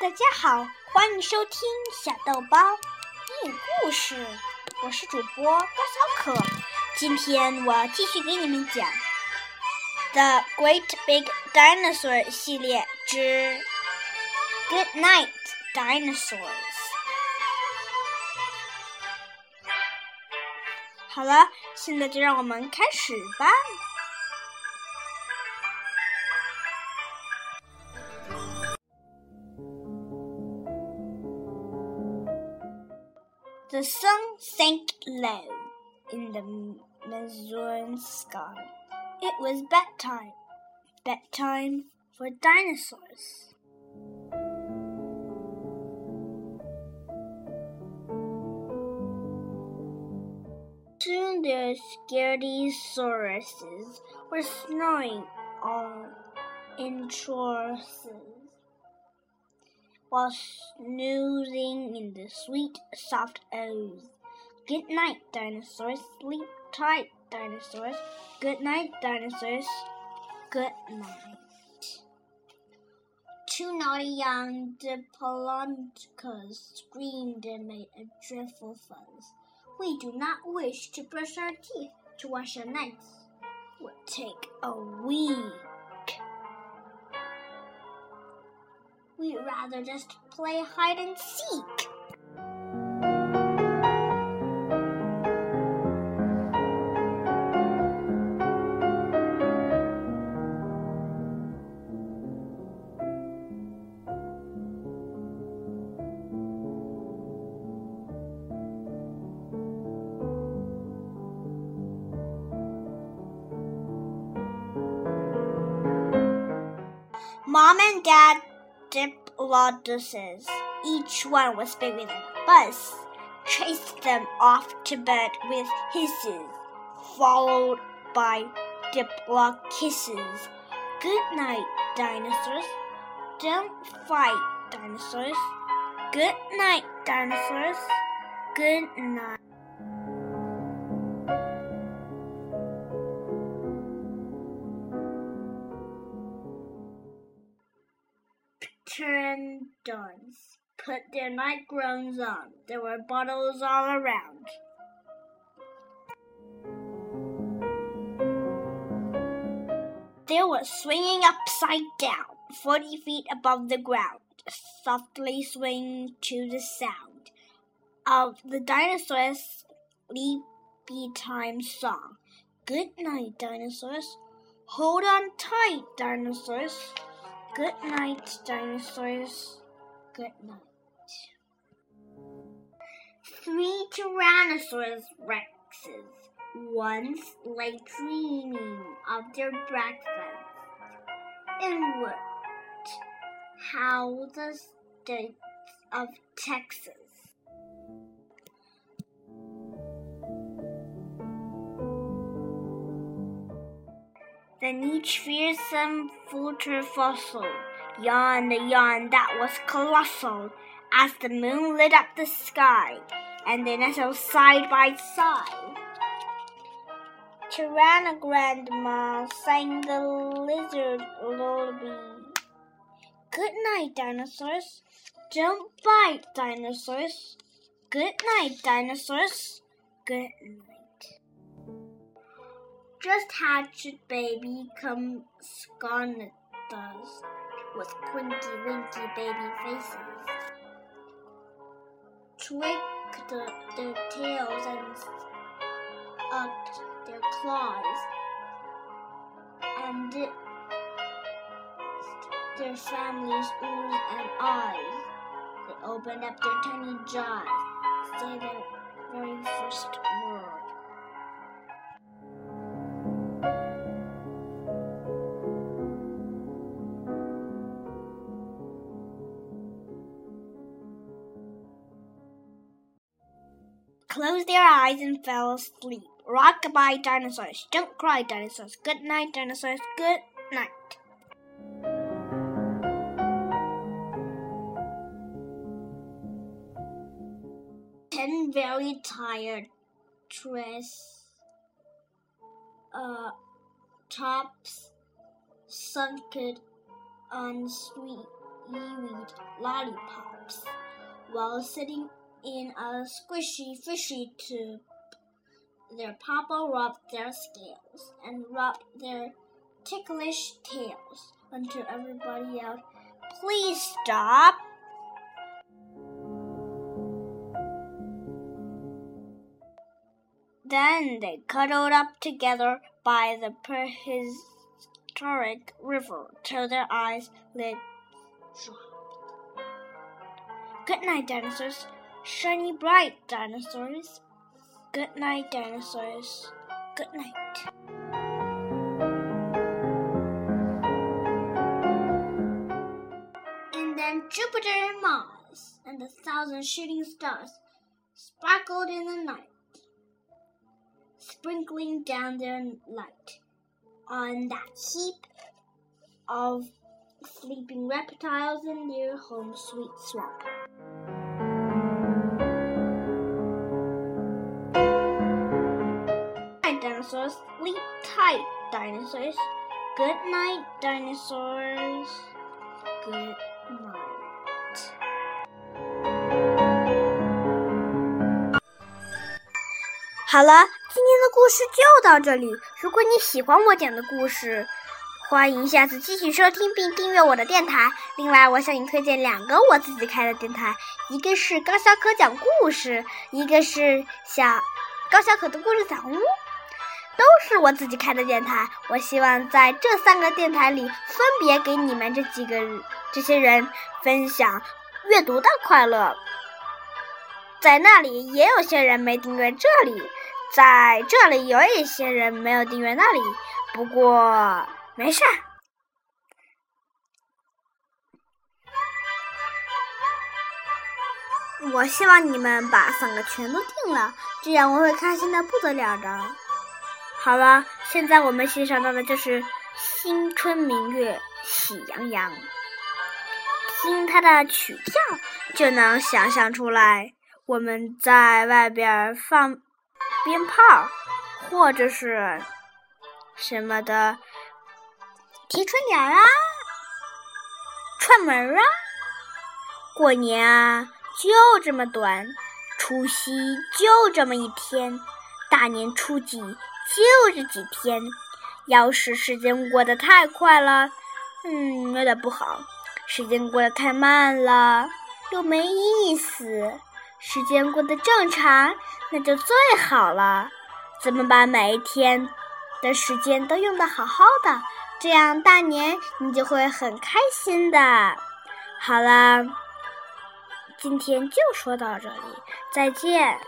大家好，欢迎收听小豆包英语故事。我是主播高小可，今天我继续给你们讲《The Great Big Dinosaur》系列之《Good Night Dinosaurs》。好了，现在就让我们开始吧。The sun sank low in the Mesozoic sky. It was bedtime. Bedtime for dinosaurs. Soon the Scardysaurus were snoring on in while snoozing in the sweet, soft ooze. Good night, dinosaurs. Sleep tight, dinosaurs. Good night, dinosaurs. Good night. Two naughty young diplodocus screamed and made a dreadful fuss. We do not wish to brush our teeth to wash our nights. Would take a week. We'd rather just play hide and seek. Mom and Dad Diplodocuses, each one was bigger than a bus, chased them off to bed with hisses, followed by Diplodocus. Good night, dinosaurs. Don't fight, dinosaurs. Good night, dinosaurs. Good night. Pteranodons put their night gowns on. There were bottles all around. They were swinging upside down, forty feet above the ground, softly swinging to the sound of the dinosaurs' sleepy time song. Good night, dinosaurs. Hold on tight, dinosaurs. Good night, dinosaurs. Good night. Three Tyrannosaurus rexes once lay dreaming of their breakfast and looked how the state of Texas. Then each fearsome future fossil yawned a yawn that was colossal as the moon lit up the sky and they nestled side by side. Tyranno sang the lizard lullaby. Good night, dinosaurs. Don't bite, dinosaurs. Good night, dinosaurs. Good night. Just hatched baby come scarnatas with quinky winky baby faces. Twigged their tails and upped their claws, and their families' oohs and eyes. They opened up their tiny jaws, say their very first word. Closed their eyes and fell asleep. Rock-a-bye, dinosaurs. Don't cry, dinosaurs. Good night, dinosaurs. Good night. Ten very tired dress uh, tops sunken on sweet lollipops while sitting in a squishy fishy tube. Their papa rubbed their scales and rubbed their ticklish tails until everybody yelled, Please stop! Then they cuddled up together by the prehistoric river till their eyes lit Good night, dinosaurs. Shiny bright dinosaurs. Good night, dinosaurs. Good night. And then Jupiter and Mars and the thousand shooting stars sparkled in the night, sprinkling down their light on that heap of sleeping reptiles in their home sweet swamp. Dinosaurs, sleep tight, dinosaurs. Good night, dinosaurs. Good night. 好了，今天的故事就到这里。如果你喜欢我讲的故事，欢迎下次继续收听并订阅我的电台。另外，我向你推荐两个我自己开的电台，一个是高小可讲故事，一个是小高小可的故事小屋，都是我自己开的电台。我希望在这三个电台里，分别给你们这几个这些人分享阅读的快乐。在那里也有些人没订阅这里，在这里有一些人没有订阅那里。不过。没事儿，我希望你们把三个全都订了，这样我会开心的不得了的。好了，现在我们欣赏到的就是《新春明月喜洋洋》，听它的曲调就能想象出来，我们在外边放鞭炮，或者是什么的。提春联啊，串门啊，过年啊，就这么短，除夕就这么一天，大年初几就这几天。要是时间过得太快了，嗯，有点不好；时间过得太慢了，又没意思；时间过得正常，那就最好了。怎么把每一天的时间都用得好好的？这样大年你就会很开心的。好了，今天就说到这里，再见。